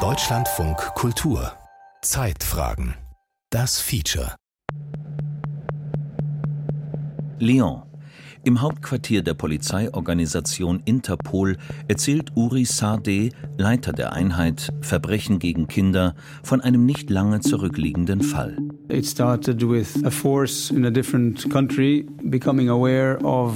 Deutschlandfunk Kultur. Zeitfragen. Das Feature. Lyon. Im Hauptquartier der Polizeiorganisation Interpol erzählt Uri Sardeh, Leiter der Einheit Verbrechen gegen Kinder, von einem nicht lange zurückliegenden Fall. It started with a force in a different country becoming aware of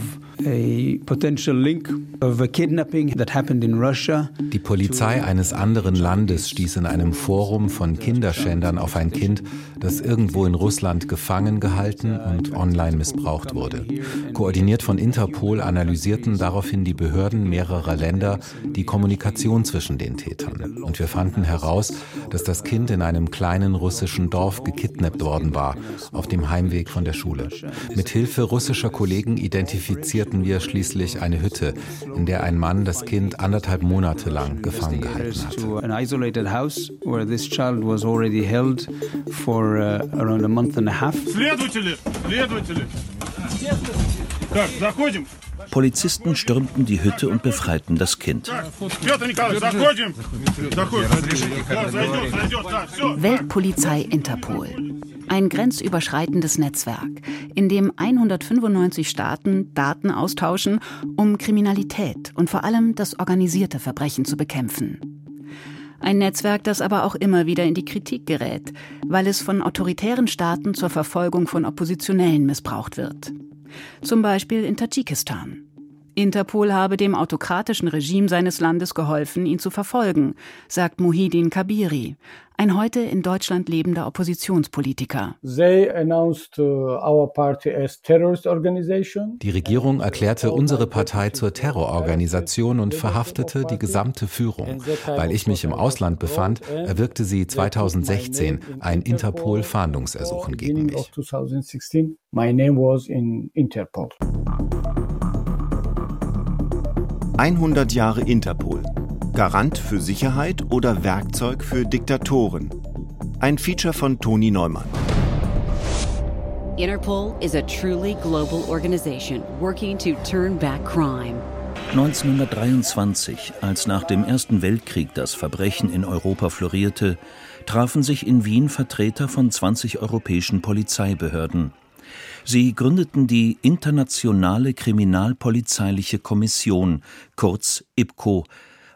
Die Polizei eines anderen Landes stieß in einem Forum von Kinderschändern auf ein Kind, das irgendwo in Russland gefangen gehalten und online missbraucht wurde. Koordiniert von Interpol analysierten daraufhin die Behörden mehrerer Länder die Kommunikation zwischen den Tätern. Und wir fanden heraus, dass das Kind in einem kleinen russischen Dorf gekidnappt worden war, auf dem Heimweg von der Schule. Mit Hilfe russischer Kollegen identifizierten wir schließlich eine Hütte, in der ein Mann das Kind anderthalb Monate lang gefangen gehalten hatte. Polizisten stürmten die Hütte und befreiten das Kind. Weltpolizei Interpol. Ein grenzüberschreitendes Netzwerk, in dem 195 Staaten Daten austauschen, um Kriminalität und vor allem das organisierte Verbrechen zu bekämpfen. Ein Netzwerk, das aber auch immer wieder in die Kritik gerät, weil es von autoritären Staaten zur Verfolgung von Oppositionellen missbraucht wird. Zum Beispiel in Tadschikistan. Interpol habe dem autokratischen Regime seines Landes geholfen, ihn zu verfolgen, sagt Muhidin Kabiri, ein heute in Deutschland lebender Oppositionspolitiker. Uh, die Regierung erklärte unsere Partei zur Terrororganisation und verhaftete die gesamte Führung. Weil ich mich im Ausland befand, erwirkte sie 2016 ein Interpol-Fahndungsersuchen gegen mich. 100 Jahre Interpol. Garant für Sicherheit oder Werkzeug für Diktatoren. Ein Feature von Toni Neumann. Interpol is a truly global organization working to turn back crime. 1923, als nach dem Ersten Weltkrieg das Verbrechen in Europa florierte, trafen sich in Wien Vertreter von 20 europäischen Polizeibehörden. Sie gründeten die Internationale Kriminalpolizeiliche Kommission, kurz IPCO,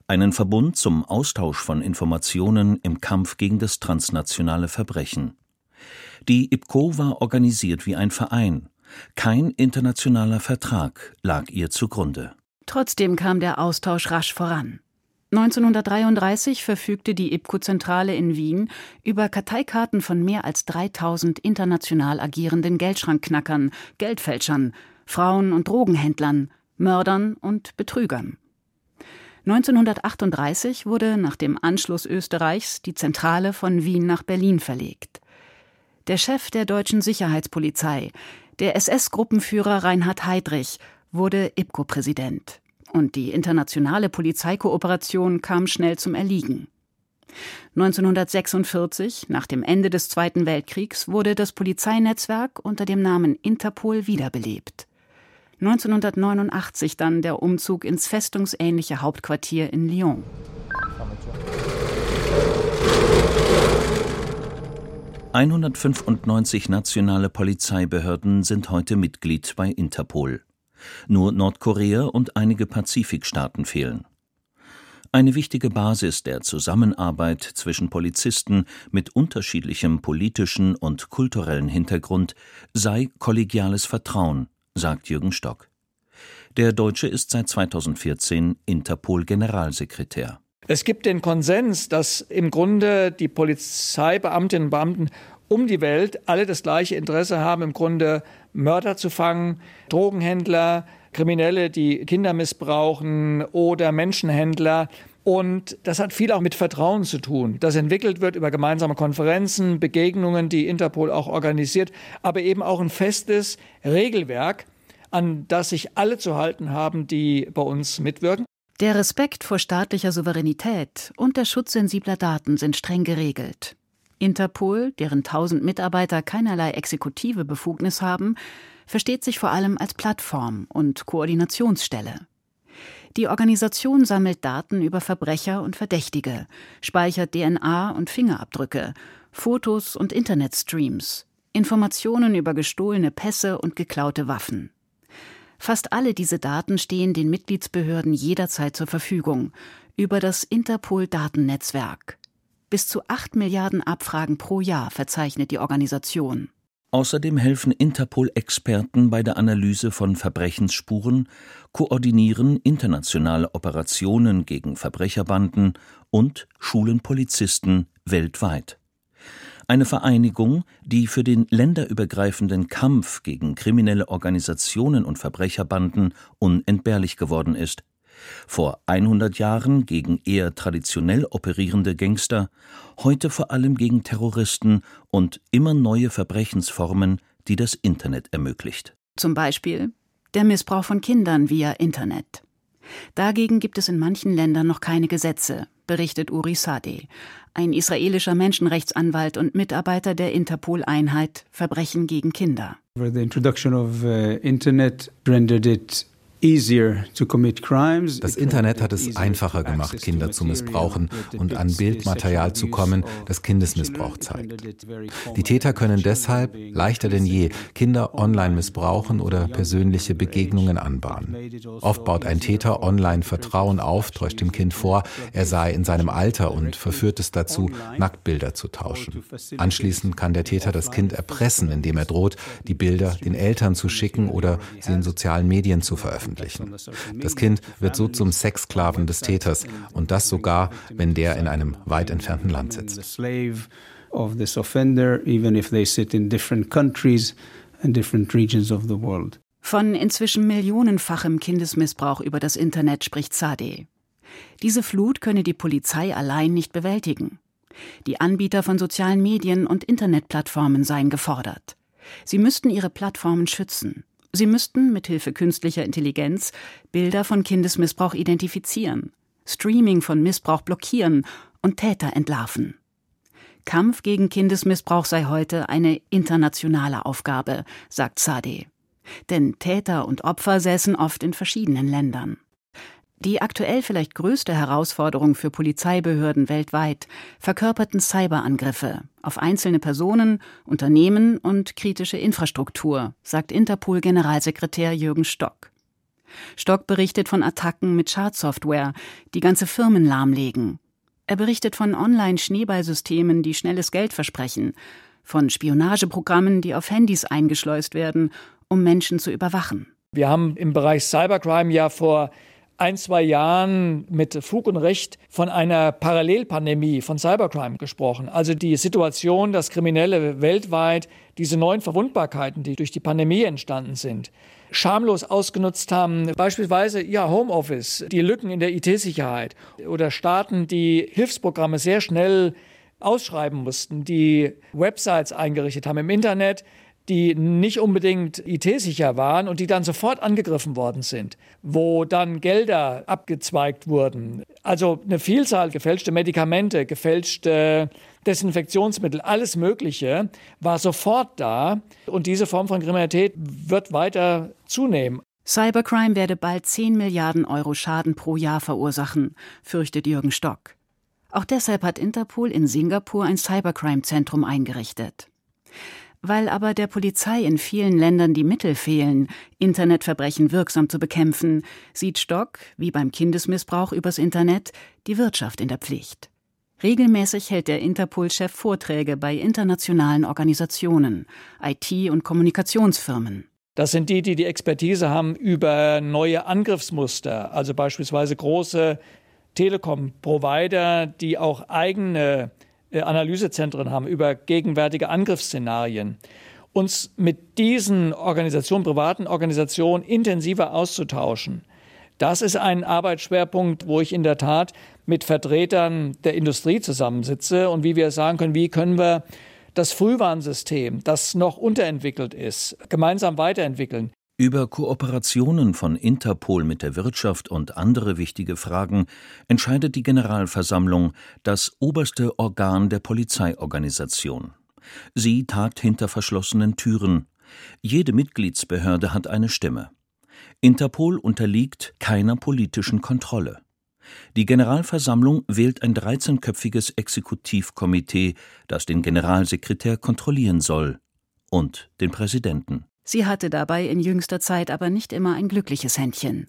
einen Verbund zum Austausch von Informationen im Kampf gegen das transnationale Verbrechen. Die IPCO war organisiert wie ein Verein. Kein internationaler Vertrag lag ihr zugrunde. Trotzdem kam der Austausch rasch voran. 1933 verfügte die IPCO-Zentrale in Wien über Karteikarten von mehr als 3000 international agierenden Geldschrankknackern, Geldfälschern, Frauen- und Drogenhändlern, Mördern und Betrügern. 1938 wurde nach dem Anschluss Österreichs die Zentrale von Wien nach Berlin verlegt. Der Chef der deutschen Sicherheitspolizei, der SS-Gruppenführer Reinhard Heydrich, wurde IPCO-Präsident und die internationale Polizeikooperation kam schnell zum Erliegen. 1946, nach dem Ende des Zweiten Weltkriegs, wurde das Polizeinetzwerk unter dem Namen Interpol wiederbelebt. 1989 dann der Umzug ins festungsähnliche Hauptquartier in Lyon. »195 nationale Polizeibehörden sind heute Mitglied bei Interpol. Nur Nordkorea und einige Pazifikstaaten fehlen. Eine wichtige Basis der Zusammenarbeit zwischen Polizisten mit unterschiedlichem politischen und kulturellen Hintergrund sei kollegiales Vertrauen, sagt Jürgen Stock. Der Deutsche ist seit 2014 Interpol-Generalsekretär. Es gibt den Konsens, dass im Grunde die Polizeibeamtinnen und Beamten um die Welt alle das gleiche Interesse haben, im Grunde Mörder zu fangen, Drogenhändler, Kriminelle, die Kinder missbrauchen oder Menschenhändler. Und das hat viel auch mit Vertrauen zu tun, das entwickelt wird über gemeinsame Konferenzen, Begegnungen, die Interpol auch organisiert, aber eben auch ein festes Regelwerk, an das sich alle zu halten haben, die bei uns mitwirken. Der Respekt vor staatlicher Souveränität und der Schutz sensibler Daten sind streng geregelt. Interpol, deren tausend Mitarbeiter keinerlei exekutive Befugnis haben, versteht sich vor allem als Plattform und Koordinationsstelle. Die Organisation sammelt Daten über Verbrecher und Verdächtige, speichert DNA und Fingerabdrücke, Fotos und Internetstreams, Informationen über gestohlene Pässe und geklaute Waffen. Fast alle diese Daten stehen den Mitgliedsbehörden jederzeit zur Verfügung über das Interpol-Datennetzwerk. Bis zu 8 Milliarden Abfragen pro Jahr verzeichnet die Organisation. Außerdem helfen Interpol-Experten bei der Analyse von Verbrechensspuren, koordinieren internationale Operationen gegen Verbrecherbanden und schulen Polizisten weltweit. Eine Vereinigung, die für den länderübergreifenden Kampf gegen kriminelle Organisationen und Verbrecherbanden unentbehrlich geworden ist. Vor 100 Jahren gegen eher traditionell operierende Gangster, heute vor allem gegen Terroristen und immer neue Verbrechensformen, die das Internet ermöglicht. Zum Beispiel der Missbrauch von Kindern via Internet. Dagegen gibt es in manchen Ländern noch keine Gesetze, berichtet Uri Sadeh, ein israelischer Menschenrechtsanwalt und Mitarbeiter der Interpol-Einheit Verbrechen gegen Kinder. The introduction of uh, internet rendered it das Internet hat es einfacher gemacht, Kinder zu missbrauchen und an Bildmaterial zu kommen, das Kindesmissbrauch zeigt. Die Täter können deshalb leichter denn je Kinder online missbrauchen oder persönliche Begegnungen anbahnen. Oft baut ein Täter online Vertrauen auf, täuscht dem Kind vor, er sei in seinem Alter und verführt es dazu, Nacktbilder zu tauschen. Anschließend kann der Täter das Kind erpressen, indem er droht, die Bilder den Eltern zu schicken oder sie in sozialen Medien zu veröffentlichen veröffentlichen. Das Kind wird so zum Sexsklaven des Täters und das sogar, wenn der in einem weit entfernten Land sitzt. Of this offender, even if they sit in different countries and different regions of the world. Von inzwischen millionenfachem Kindesmissbrauch über das Internet spricht Sade. Diese Flut könne die Polizei allein nicht bewältigen. Die Anbieter von sozialen Medien und Internetplattformen seien gefordert. Sie müssten ihre Plattformen schützen. Sie müssten mithilfe künstlicher Intelligenz Bilder von Kindesmissbrauch identifizieren, Streaming von Missbrauch blockieren und Täter entlarven. Kampf gegen Kindesmissbrauch sei heute eine internationale Aufgabe, sagt Sade. Denn Täter und Opfer säßen oft in verschiedenen Ländern. Die aktuell vielleicht größte Herausforderung für Polizeibehörden weltweit verkörperten Cyberangriffe auf einzelne Personen, Unternehmen und kritische Infrastruktur, sagt Interpol-Generalsekretär Jürgen Stock. Stock berichtet von Attacken mit Schadsoftware, die ganze Firmen lahmlegen. Er berichtet von Online-Schneeballsystemen, die schnelles Geld versprechen, von Spionageprogrammen, die auf Handys eingeschleust werden, um Menschen zu überwachen. Wir haben im Bereich Cybercrime ja vor ein, zwei Jahren mit Fug und Recht von einer Parallelpandemie von Cybercrime gesprochen. Also die Situation, dass Kriminelle weltweit diese neuen Verwundbarkeiten, die durch die Pandemie entstanden sind, schamlos ausgenutzt haben. Beispielsweise ja Homeoffice, die Lücken in der IT-Sicherheit oder Staaten, die Hilfsprogramme sehr schnell ausschreiben mussten, die Websites eingerichtet haben im Internet, die nicht unbedingt IT-sicher waren und die dann sofort angegriffen worden sind, wo dann Gelder abgezweigt wurden. Also eine Vielzahl gefälschte Medikamente, gefälschte Desinfektionsmittel, alles Mögliche war sofort da und diese Form von Kriminalität wird weiter zunehmen. Cybercrime werde bald 10 Milliarden Euro Schaden pro Jahr verursachen, fürchtet Jürgen Stock. Auch deshalb hat Interpol in Singapur ein Cybercrime-Zentrum eingerichtet. Weil aber der Polizei in vielen Ländern die Mittel fehlen, Internetverbrechen wirksam zu bekämpfen, sieht Stock, wie beim Kindesmissbrauch übers Internet, die Wirtschaft in der Pflicht. Regelmäßig hält der Interpol-Chef Vorträge bei internationalen Organisationen, IT- und Kommunikationsfirmen. Das sind die, die die Expertise haben über neue Angriffsmuster, also beispielsweise große Telekom-Provider, die auch eigene Analysezentren haben über gegenwärtige Angriffsszenarien, uns mit diesen Organisationen, privaten Organisationen intensiver auszutauschen. Das ist ein Arbeitsschwerpunkt, wo ich in der Tat mit Vertretern der Industrie zusammensitze und wie wir sagen können, wie können wir das Frühwarnsystem, das noch unterentwickelt ist, gemeinsam weiterentwickeln. Über Kooperationen von Interpol mit der Wirtschaft und andere wichtige Fragen entscheidet die Generalversammlung, das oberste Organ der Polizeiorganisation. Sie tat hinter verschlossenen Türen. Jede Mitgliedsbehörde hat eine Stimme. Interpol unterliegt keiner politischen Kontrolle. Die Generalversammlung wählt ein 13-köpfiges Exekutivkomitee, das den Generalsekretär kontrollieren soll und den Präsidenten. Sie hatte dabei in jüngster Zeit aber nicht immer ein glückliches Händchen.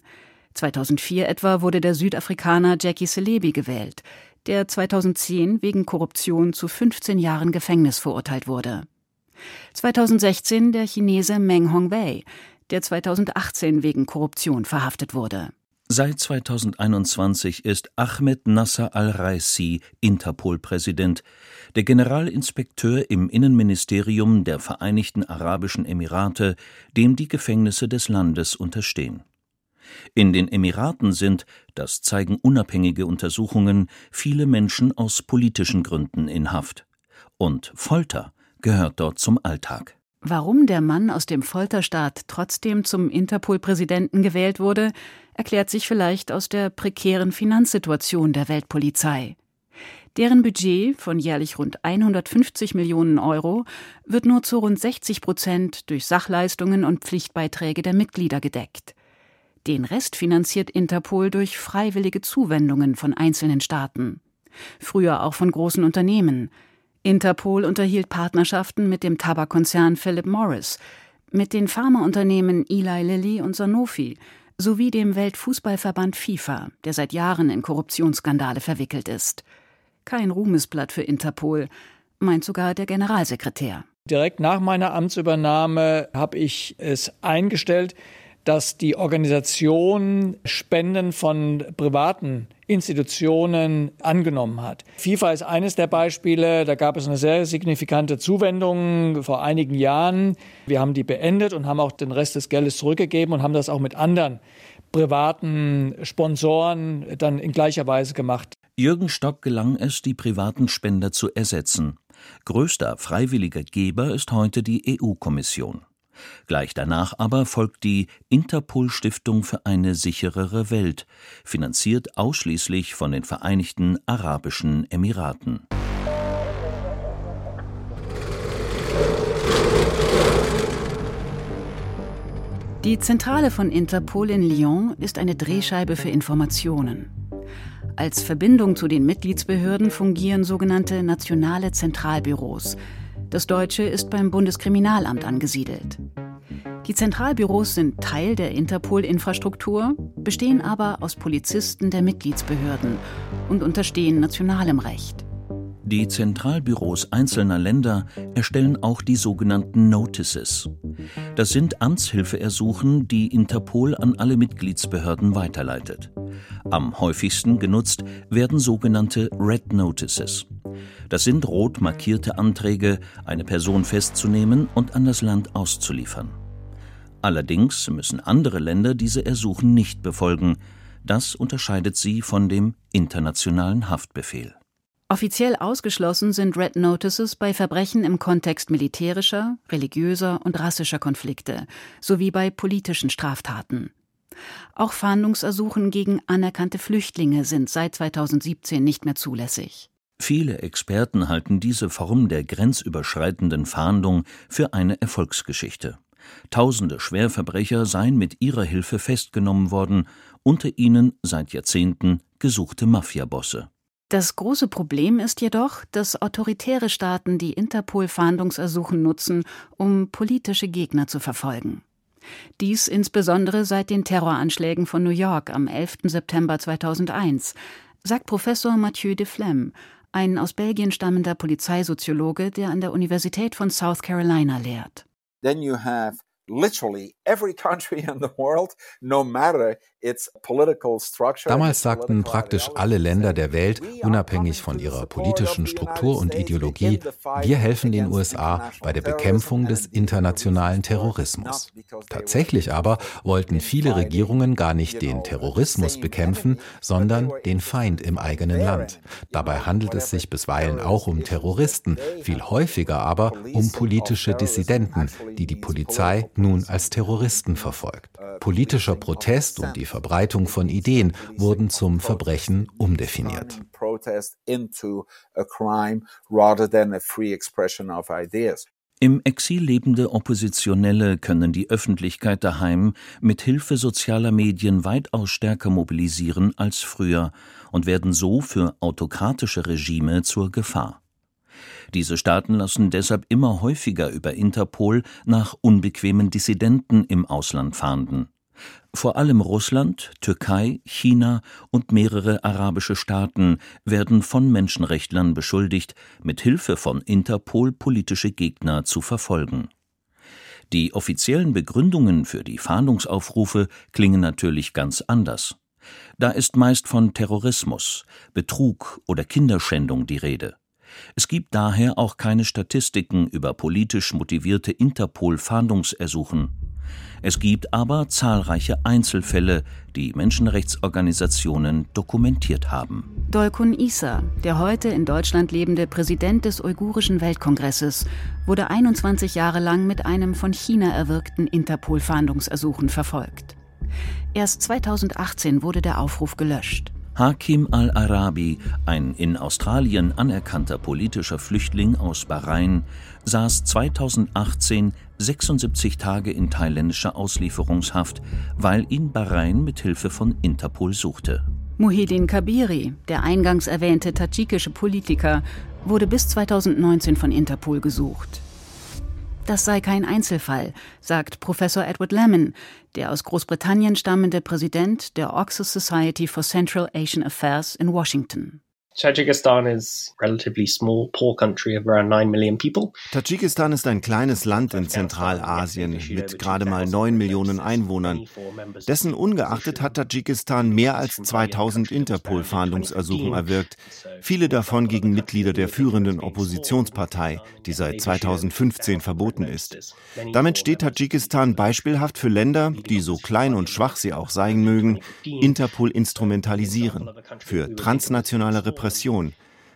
2004 etwa wurde der Südafrikaner Jackie Selebi gewählt, der 2010 wegen Korruption zu 15 Jahren Gefängnis verurteilt wurde. 2016 der Chinese Meng Hongwei, der 2018 wegen Korruption verhaftet wurde. Seit 2021 ist Ahmed Nasser al-Raisi Interpol-Präsident, der Generalinspekteur im Innenministerium der Vereinigten Arabischen Emirate, dem die Gefängnisse des Landes unterstehen. In den Emiraten sind, das zeigen unabhängige Untersuchungen, viele Menschen aus politischen Gründen in Haft. Und Folter gehört dort zum Alltag. Warum der Mann aus dem Folterstaat trotzdem zum Interpol-Präsidenten gewählt wurde, erklärt sich vielleicht aus der prekären Finanzsituation der Weltpolizei. Deren Budget von jährlich rund 150 Millionen Euro wird nur zu rund 60 Prozent durch Sachleistungen und Pflichtbeiträge der Mitglieder gedeckt. Den Rest finanziert Interpol durch freiwillige Zuwendungen von einzelnen Staaten. Früher auch von großen Unternehmen, Interpol unterhielt Partnerschaften mit dem Tabakkonzern Philip Morris, mit den Pharmaunternehmen Eli Lilly und Sanofi sowie dem Weltfußballverband FIFA, der seit Jahren in Korruptionsskandale verwickelt ist. Kein Ruhmesblatt für Interpol, meint sogar der Generalsekretär. Direkt nach meiner Amtsübernahme habe ich es eingestellt, dass die Organisation Spenden von privaten Institutionen angenommen hat. FIFA ist eines der Beispiele. Da gab es eine sehr signifikante Zuwendung vor einigen Jahren. Wir haben die beendet und haben auch den Rest des Geldes zurückgegeben und haben das auch mit anderen privaten Sponsoren dann in gleicher Weise gemacht. Jürgen Stock gelang es, die privaten Spender zu ersetzen. Größter freiwilliger Geber ist heute die EU-Kommission. Gleich danach aber folgt die Interpol Stiftung für eine sicherere Welt, finanziert ausschließlich von den Vereinigten Arabischen Emiraten. Die Zentrale von Interpol in Lyon ist eine Drehscheibe für Informationen. Als Verbindung zu den Mitgliedsbehörden fungieren sogenannte nationale Zentralbüros, das deutsche ist beim Bundeskriminalamt angesiedelt. Die Zentralbüros sind Teil der Interpol-Infrastruktur, bestehen aber aus Polizisten der Mitgliedsbehörden und unterstehen nationalem Recht. Die Zentralbüros einzelner Länder erstellen auch die sogenannten Notices. Das sind Amtshilfeersuchen, die Interpol an alle Mitgliedsbehörden weiterleitet. Am häufigsten genutzt werden sogenannte Red Notices. Das sind rot markierte Anträge, eine Person festzunehmen und an das Land auszuliefern. Allerdings müssen andere Länder diese Ersuchen nicht befolgen. Das unterscheidet sie von dem internationalen Haftbefehl. Offiziell ausgeschlossen sind Red Notices bei Verbrechen im Kontext militärischer, religiöser und rassischer Konflikte sowie bei politischen Straftaten. Auch Fahndungsersuchen gegen anerkannte Flüchtlinge sind seit 2017 nicht mehr zulässig. Viele Experten halten diese Form der grenzüberschreitenden Fahndung für eine Erfolgsgeschichte. Tausende Schwerverbrecher seien mit ihrer Hilfe festgenommen worden, unter ihnen seit Jahrzehnten gesuchte Mafiabosse. Das große Problem ist jedoch, dass autoritäre Staaten die Interpol-Fahndungsersuchen nutzen, um politische Gegner zu verfolgen. Dies insbesondere seit den Terroranschlägen von New York am 11. September 2001, sagt Professor Mathieu de Flem, ein aus Belgien stammender Polizeisoziologe, der an der Universität von South Carolina lehrt. Then you have literally every country in the world, no matter Damals sagten praktisch alle Länder der Welt, unabhängig von ihrer politischen Struktur und Ideologie, wir helfen den USA bei der Bekämpfung des internationalen Terrorismus. Tatsächlich aber wollten viele Regierungen gar nicht den Terrorismus bekämpfen, sondern den Feind im eigenen Land. Dabei handelt es sich bisweilen auch um Terroristen, viel häufiger aber um politische Dissidenten, die die Polizei nun als Terroristen verfolgt. Politischer Protest und die Verbreitung von Ideen wurden zum Verbrechen umdefiniert. Im Exil lebende Oppositionelle können die Öffentlichkeit daheim mit Hilfe sozialer Medien weitaus stärker mobilisieren als früher und werden so für autokratische Regime zur Gefahr. Diese Staaten lassen deshalb immer häufiger über Interpol nach unbequemen Dissidenten im Ausland fahnden. Vor allem Russland, Türkei, China und mehrere arabische Staaten werden von Menschenrechtlern beschuldigt, mit Hilfe von Interpol politische Gegner zu verfolgen. Die offiziellen Begründungen für die Fahndungsaufrufe klingen natürlich ganz anders. Da ist meist von Terrorismus, Betrug oder Kinderschändung die Rede. Es gibt daher auch keine Statistiken über politisch motivierte Interpol-Fahndungsersuchen. Es gibt aber zahlreiche Einzelfälle, die Menschenrechtsorganisationen dokumentiert haben. Dolkun Isa, der heute in Deutschland lebende Präsident des Uigurischen Weltkongresses, wurde 21 Jahre lang mit einem von China erwirkten Interpol-Fahndungsersuchen verfolgt. Erst 2018 wurde der Aufruf gelöscht. Hakim al-Arabi, ein in Australien anerkannter politischer Flüchtling aus Bahrain, saß 2018 76 Tage in thailändischer Auslieferungshaft, weil ihn Bahrain mit Hilfe von Interpol suchte. Muhyiddin Kabiri, der eingangs erwähnte tadschikische Politiker, wurde bis 2019 von Interpol gesucht. Das sei kein Einzelfall, sagt Professor Edward Lemon, der aus Großbritannien stammende Präsident der Oxford Society for Central Asian Affairs in Washington. Tajikistan is relatively small, poor country of around 9 million people. Tadschikistan ist ein kleines Land in Zentralasien mit gerade mal 9 Millionen Einwohnern. Dessen ungeachtet hat Tadschikistan mehr als 2000 Interpol-Fahndungsersuchen erwirkt, viele davon gegen Mitglieder der führenden Oppositionspartei, die seit 2015 verboten ist. Damit steht Tadschikistan beispielhaft für Länder, die so klein und schwach sie auch sein mögen, Interpol instrumentalisieren, für transnationale Repressionen Repression.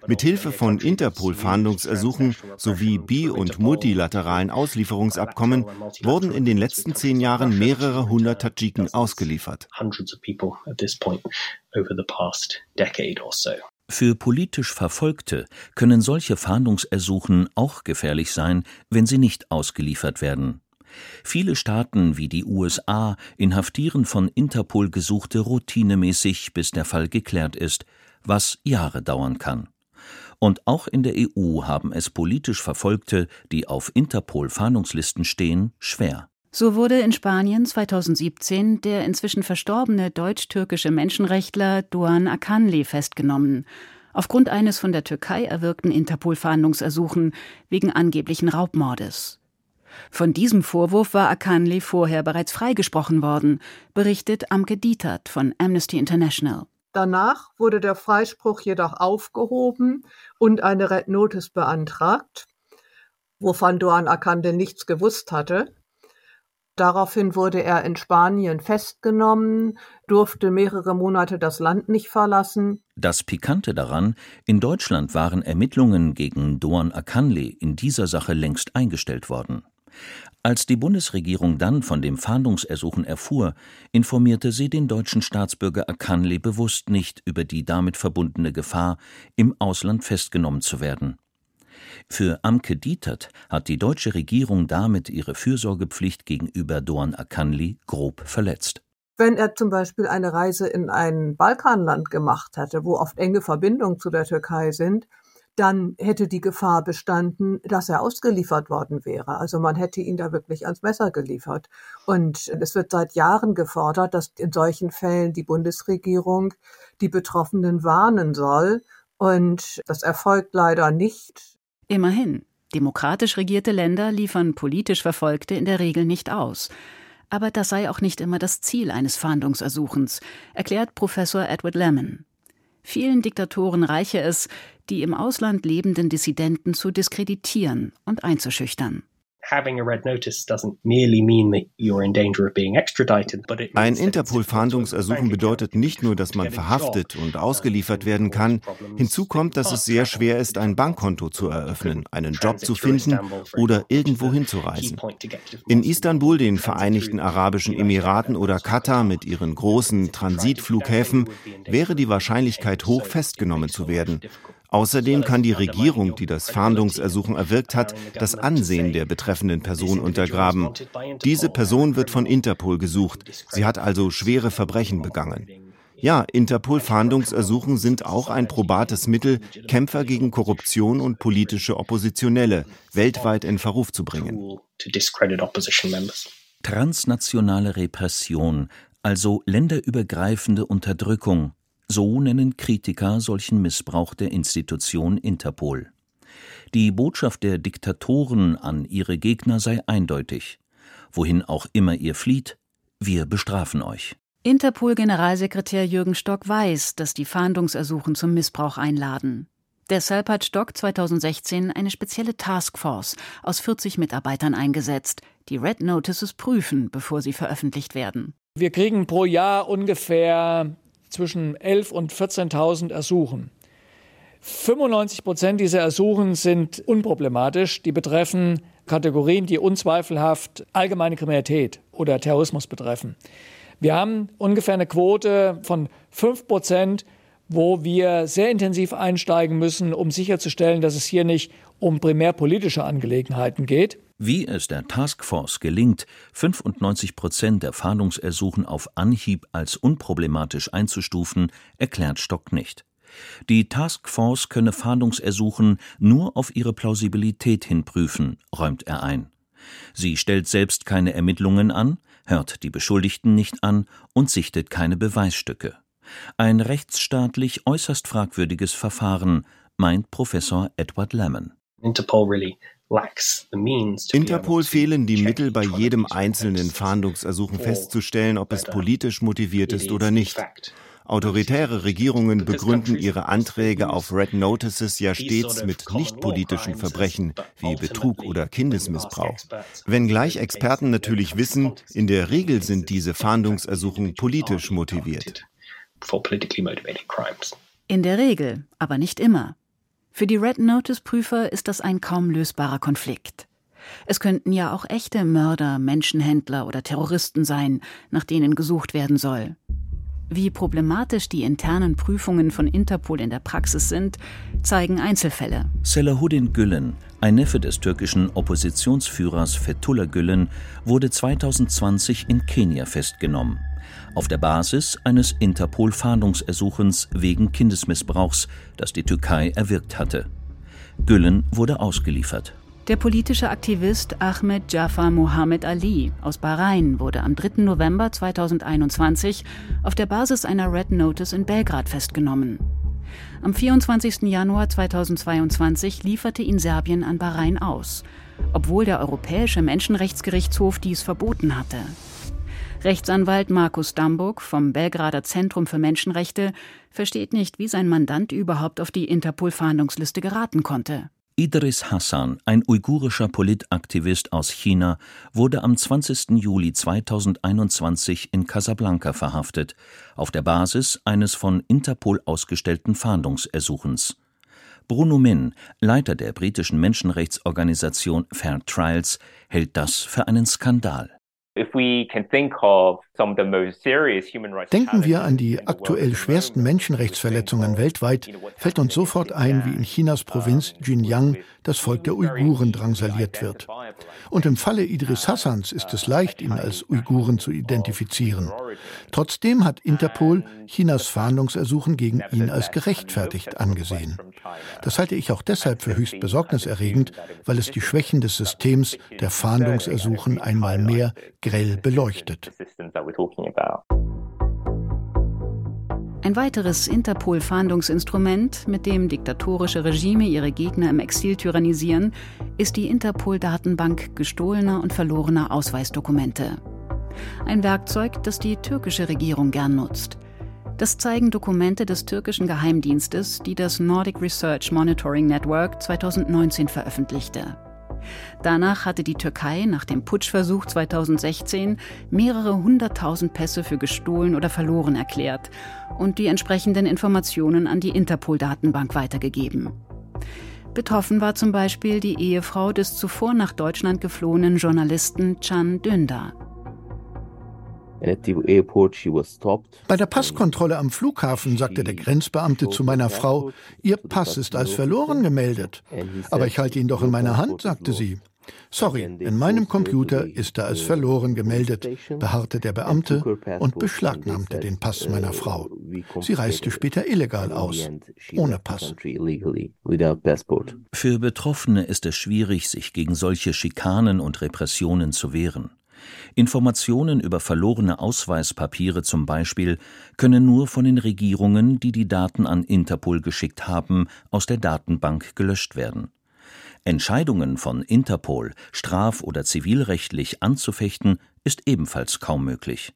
Mithilfe von Interpol-Fahndungsersuchen sowie bi- und multilateralen Auslieferungsabkommen wurden in den letzten zehn Jahren mehrere hundert Tadschiken ausgeliefert. Für politisch Verfolgte können solche Fahndungsersuchen auch gefährlich sein, wenn sie nicht ausgeliefert werden. Viele Staaten wie die USA inhaftieren von Interpol Gesuchte routinemäßig, bis der Fall geklärt ist, was Jahre dauern kann. Und auch in der EU haben es politisch Verfolgte, die auf Interpol-Fahndungslisten stehen, schwer. So wurde in Spanien 2017 der inzwischen verstorbene deutsch-türkische Menschenrechtler Doğan Akanli festgenommen, aufgrund eines von der Türkei erwirkten Interpol-Fahndungsersuchen wegen angeblichen Raubmordes. Von diesem Vorwurf war Akanli vorher bereits freigesprochen worden, berichtet Amke Dietert von Amnesty International. Danach wurde der Freispruch jedoch aufgehoben und eine Red Notice beantragt, wovon Doğan Akande nichts gewusst hatte. Daraufhin wurde er in Spanien festgenommen, durfte mehrere Monate das Land nicht verlassen. Das Pikante daran, in Deutschland waren Ermittlungen gegen Doğan Akanli in dieser Sache längst eingestellt worden. Als die Bundesregierung dann von dem Fahndungsersuchen erfuhr, informierte sie den deutschen Staatsbürger Akanli bewusst nicht über die damit verbundene Gefahr, im Ausland festgenommen zu werden. Für Amke Dietert hat die deutsche Regierung damit ihre Fürsorgepflicht gegenüber Doğan Akanli grob verletzt. Wenn er zum Beispiel eine Reise in ein Balkanland gemacht hatte, wo oft enge Verbindungen zu der Türkei sind, dann hätte die Gefahr bestanden, dass er ausgeliefert worden wäre. Also man hätte ihn da wirklich ans Messer geliefert. Und es wird seit Jahren gefordert, dass in solchen Fällen die Bundesregierung die Betroffenen warnen soll. Und das erfolgt leider nicht. Immerhin, demokratisch regierte Länder liefern politisch Verfolgte in der Regel nicht aus. Aber das sei auch nicht immer das Ziel eines Fahndungsersuchens, erklärt Professor Edward Lemon. Vielen Diktatoren reiche es, die im Ausland lebenden Dissidenten zu diskreditieren und einzuschüchtern. Ein Interpol-Fahndungsersuchen bedeutet nicht nur, dass man verhaftet und ausgeliefert werden kann. Hinzu kommt, dass es sehr schwer ist, ein Bankkonto zu eröffnen, einen Job zu finden oder irgendwo hinzureisen. In Istanbul, den Vereinigten Arabischen Emiraten oder Katar mit ihren großen Transitflughäfen wäre die Wahrscheinlichkeit hoch, festgenommen zu werden. Außerdem kann die Regierung, die das Fahndungsersuchen erwirkt hat, das Ansehen der betreffenden Person untergraben. Diese Person wird von Interpol gesucht. Sie hat also schwere Verbrechen begangen. Ja, Interpol-Fahndungsersuchen sind auch ein probates Mittel, Kämpfer gegen Korruption und politische Oppositionelle weltweit in Verruf zu bringen. Transnationale Repression, also länderübergreifende Unterdrückung, so nennen Kritiker solchen Missbrauch der Institution Interpol. Die Botschaft der Diktatoren an ihre Gegner sei eindeutig. Wohin auch immer ihr flieht, wir bestrafen euch. Interpol-Generalsekretär Jürgen Stock weiß, dass die Fahndungsersuchen zum Missbrauch einladen. Deshalb hat Stock 2016 eine spezielle Taskforce aus 40 Mitarbeitern eingesetzt, die Red Notices prüfen, bevor sie veröffentlicht werden. Wir kriegen pro Jahr ungefähr zwischen 11.000 und 14.000 Ersuchen. 95 Prozent dieser Ersuchen sind unproblematisch. Die betreffen Kategorien, die unzweifelhaft allgemeine Kriminalität oder Terrorismus betreffen. Wir haben ungefähr eine Quote von 5 Prozent, wo wir sehr intensiv einsteigen müssen, um sicherzustellen, dass es hier nicht um primär politische Angelegenheiten geht. Wie es der Taskforce gelingt, 95 Prozent der Fahndungsersuchen auf Anhieb als unproblematisch einzustufen, erklärt Stock nicht. Die Taskforce könne Fahndungsersuchen nur auf ihre Plausibilität hin prüfen, räumt er ein. Sie stellt selbst keine Ermittlungen an, hört die Beschuldigten nicht an und sichtet keine Beweisstücke. Ein rechtsstaatlich äußerst fragwürdiges Verfahren, meint Professor Edward Lemon. Interpol fehlen die Mittel, bei jedem einzelnen Fahndungsersuchen festzustellen, ob es politisch motiviert ist oder nicht. Autoritäre Regierungen begründen ihre Anträge auf Red Notices ja stets mit nichtpolitischen Verbrechen wie Betrug oder Kindesmissbrauch. Wenngleich Experten natürlich wissen, in der Regel sind diese Fahndungsersuchen politisch motiviert. In der Regel, aber nicht immer. Für die Red Notice-Prüfer ist das ein kaum lösbarer Konflikt. Es könnten ja auch echte Mörder, Menschenhändler oder Terroristen sein, nach denen gesucht werden soll. Wie problematisch die internen Prüfungen von Interpol in der Praxis sind, zeigen Einzelfälle. Selahuddin Gülen, ein Neffe des türkischen Oppositionsführers Fethullah Gülen, wurde 2020 in Kenia festgenommen. Auf der Basis eines Interpol-Fahndungsersuchens wegen Kindesmissbrauchs, das die Türkei erwirkt hatte. Gülen wurde ausgeliefert. Der politische Aktivist Ahmed Jafar Mohammed Ali aus Bahrain wurde am 3. November 2021 auf der Basis einer Red Notice in Belgrad festgenommen. Am 24. Januar 2022 lieferte ihn Serbien an Bahrain aus, obwohl der Europäische Menschenrechtsgerichtshof dies verboten hatte. Rechtsanwalt Markus Damburg vom Belgrader Zentrum für Menschenrechte versteht nicht, wie sein Mandant überhaupt auf die Interpol-Fahndungsliste geraten konnte. Idris Hassan, ein uigurischer Politaktivist aus China, wurde am 20. Juli 2021 in Casablanca verhaftet, auf der Basis eines von Interpol ausgestellten Fahndungsersuchens. Bruno Min, Leiter der britischen Menschenrechtsorganisation Fair Trials, hält das für einen Skandal. Denken wir an die aktuell schwersten Menschenrechtsverletzungen weltweit, fällt uns sofort ein, wie in Chinas Provinz Xinjiang das Volk der Uiguren drangsaliert wird. Und im Falle Idris Hassans ist es leicht, ihn als Uiguren zu identifizieren. Trotzdem hat Interpol Chinas Fahndungsersuchen gegen ihn als gerechtfertigt angesehen. Das halte ich auch deshalb für höchst besorgniserregend, weil es die Schwächen des Systems der Fahndungsersuchen einmal mehr grell beleuchtet. Ein weiteres Interpol-Fahndungsinstrument, mit dem diktatorische Regime ihre Gegner im Exil tyrannisieren, ist die Interpol-Datenbank gestohlener und verlorener Ausweisdokumente. Ein Werkzeug, das die türkische Regierung gern nutzt. Das zeigen Dokumente des türkischen Geheimdienstes, die das Nordic Research Monitoring Network 2019 veröffentlichte. Danach hatte die Türkei nach dem Putschversuch 2016 mehrere hunderttausend Pässe für gestohlen oder verloren erklärt und die entsprechenden Informationen an die Interpol-Datenbank weitergegeben. Betroffen war zum Beispiel die Ehefrau des zuvor nach Deutschland geflohenen Journalisten Can Dündar. Bei der Passkontrolle am Flughafen sagte der Grenzbeamte zu meiner Frau, Ihr Pass ist als verloren gemeldet. Aber ich halte ihn doch in meiner Hand, sagte sie. Sorry, in meinem Computer ist er als verloren gemeldet, beharrte der Beamte und beschlagnahmte den Pass meiner Frau. Sie reiste später illegal aus, ohne Pass. Für Betroffene ist es schwierig, sich gegen solche Schikanen und Repressionen zu wehren. Informationen über verlorene Ausweispapiere zum Beispiel können nur von den Regierungen, die die Daten an Interpol geschickt haben, aus der Datenbank gelöscht werden. Entscheidungen von Interpol straf- oder zivilrechtlich anzufechten, ist ebenfalls kaum möglich.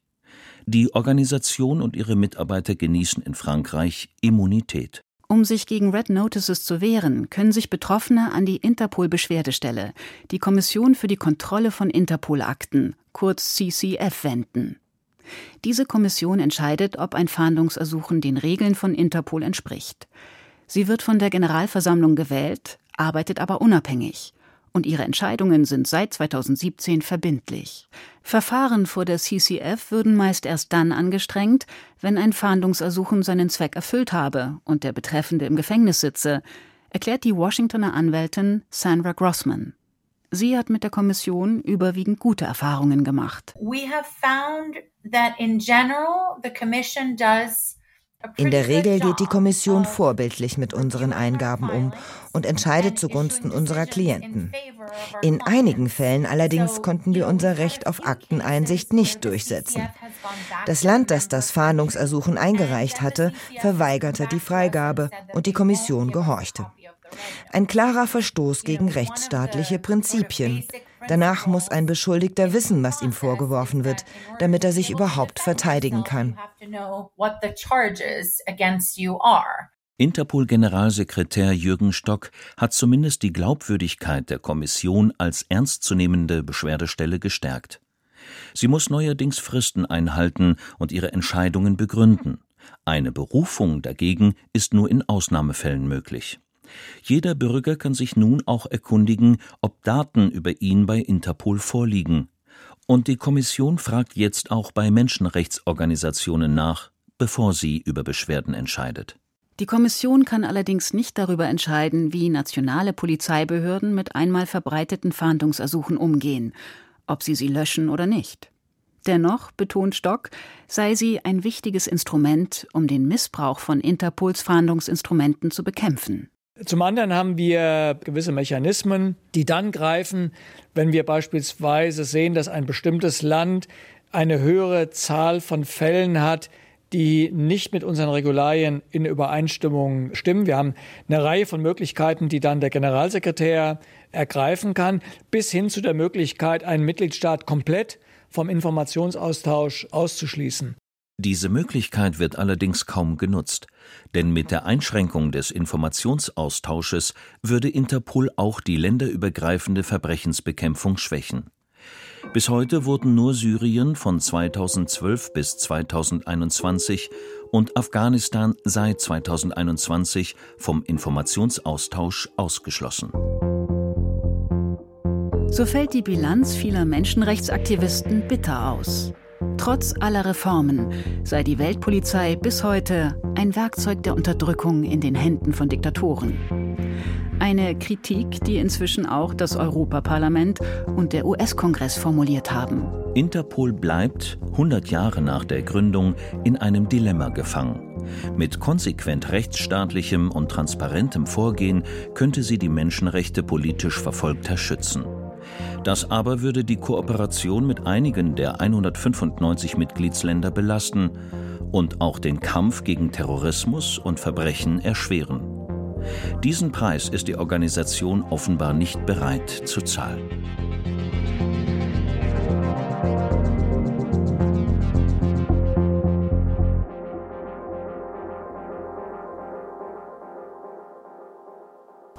Die Organisation und ihre Mitarbeiter genießen in Frankreich Immunität. Um sich gegen Red Notices zu wehren, können sich Betroffene an die Interpol-Beschwerdestelle, die Kommission für die Kontrolle von Interpol-Akten, kurz CCF, wenden. Diese Kommission entscheidet, ob ein Fahndungsersuchen den Regeln von Interpol entspricht. Sie wird von der Generalversammlung gewählt, arbeitet aber unabhängig und ihre Entscheidungen sind seit 2017 verbindlich. Verfahren vor der CCF würden meist erst dann angestrengt, wenn ein Fahndungsersuchen seinen Zweck erfüllt habe und der Betreffende im Gefängnis sitze, erklärt die Washingtoner Anwältin Sandra Grossman. Sie hat mit der Kommission überwiegend gute Erfahrungen gemacht. We have found that in general the commission does in der Regel geht die Kommission vorbildlich mit unseren Eingaben um und entscheidet zugunsten unserer Klienten. In einigen Fällen allerdings konnten wir unser Recht auf Akteneinsicht nicht durchsetzen. Das Land, das das Fahndungsersuchen eingereicht hatte, verweigerte die Freigabe und die Kommission gehorchte. Ein klarer Verstoß gegen rechtsstaatliche Prinzipien. Danach muss ein Beschuldigter wissen, was ihm vorgeworfen wird, damit er sich überhaupt verteidigen kann. Interpol-Generalsekretär Jürgen Stock hat zumindest die Glaubwürdigkeit der Kommission als ernstzunehmende Beschwerdestelle gestärkt. Sie muss neuerdings Fristen einhalten und ihre Entscheidungen begründen. Eine Berufung dagegen ist nur in Ausnahmefällen möglich. Jeder Bürger kann sich nun auch erkundigen, ob Daten über ihn bei Interpol vorliegen. Und die Kommission fragt jetzt auch bei Menschenrechtsorganisationen nach, bevor sie über Beschwerden entscheidet. Die Kommission kann allerdings nicht darüber entscheiden, wie nationale Polizeibehörden mit einmal verbreiteten Fahndungsersuchen umgehen, ob sie sie löschen oder nicht. Dennoch, betont Stock, sei sie ein wichtiges Instrument, um den Missbrauch von Interpols Fahndungsinstrumenten zu bekämpfen. Zum anderen haben wir gewisse Mechanismen, die dann greifen, wenn wir beispielsweise sehen, dass ein bestimmtes Land eine höhere Zahl von Fällen hat, die nicht mit unseren Regularien in Übereinstimmung stimmen. Wir haben eine Reihe von Möglichkeiten, die dann der Generalsekretär ergreifen kann, bis hin zu der Möglichkeit, einen Mitgliedstaat komplett vom Informationsaustausch auszuschließen. Diese Möglichkeit wird allerdings kaum genutzt, denn mit der Einschränkung des Informationsaustausches würde Interpol auch die länderübergreifende Verbrechensbekämpfung schwächen. Bis heute wurden nur Syrien von 2012 bis 2021 und Afghanistan seit 2021 vom Informationsaustausch ausgeschlossen. So fällt die Bilanz vieler Menschenrechtsaktivisten bitter aus. Trotz aller Reformen sei die Weltpolizei bis heute ein Werkzeug der Unterdrückung in den Händen von Diktatoren. Eine Kritik, die inzwischen auch das Europaparlament und der US-Kongress formuliert haben. Interpol bleibt, 100 Jahre nach der Gründung, in einem Dilemma gefangen. Mit konsequent rechtsstaatlichem und transparentem Vorgehen könnte sie die Menschenrechte politisch Verfolgter schützen. Das aber würde die Kooperation mit einigen der 195 Mitgliedsländer belasten und auch den Kampf gegen Terrorismus und Verbrechen erschweren. Diesen Preis ist die Organisation offenbar nicht bereit zu zahlen.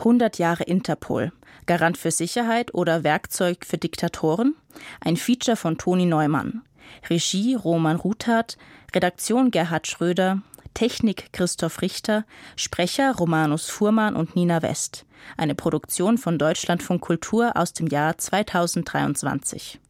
Hundert Jahre Interpol. Garant für Sicherheit oder Werkzeug für Diktatoren? Ein Feature von Toni Neumann. Regie Roman Ruthardt, Redaktion Gerhard Schröder, Technik Christoph Richter, Sprecher Romanus Fuhrmann und Nina West. Eine Produktion von Deutschlandfunk Kultur aus dem Jahr 2023.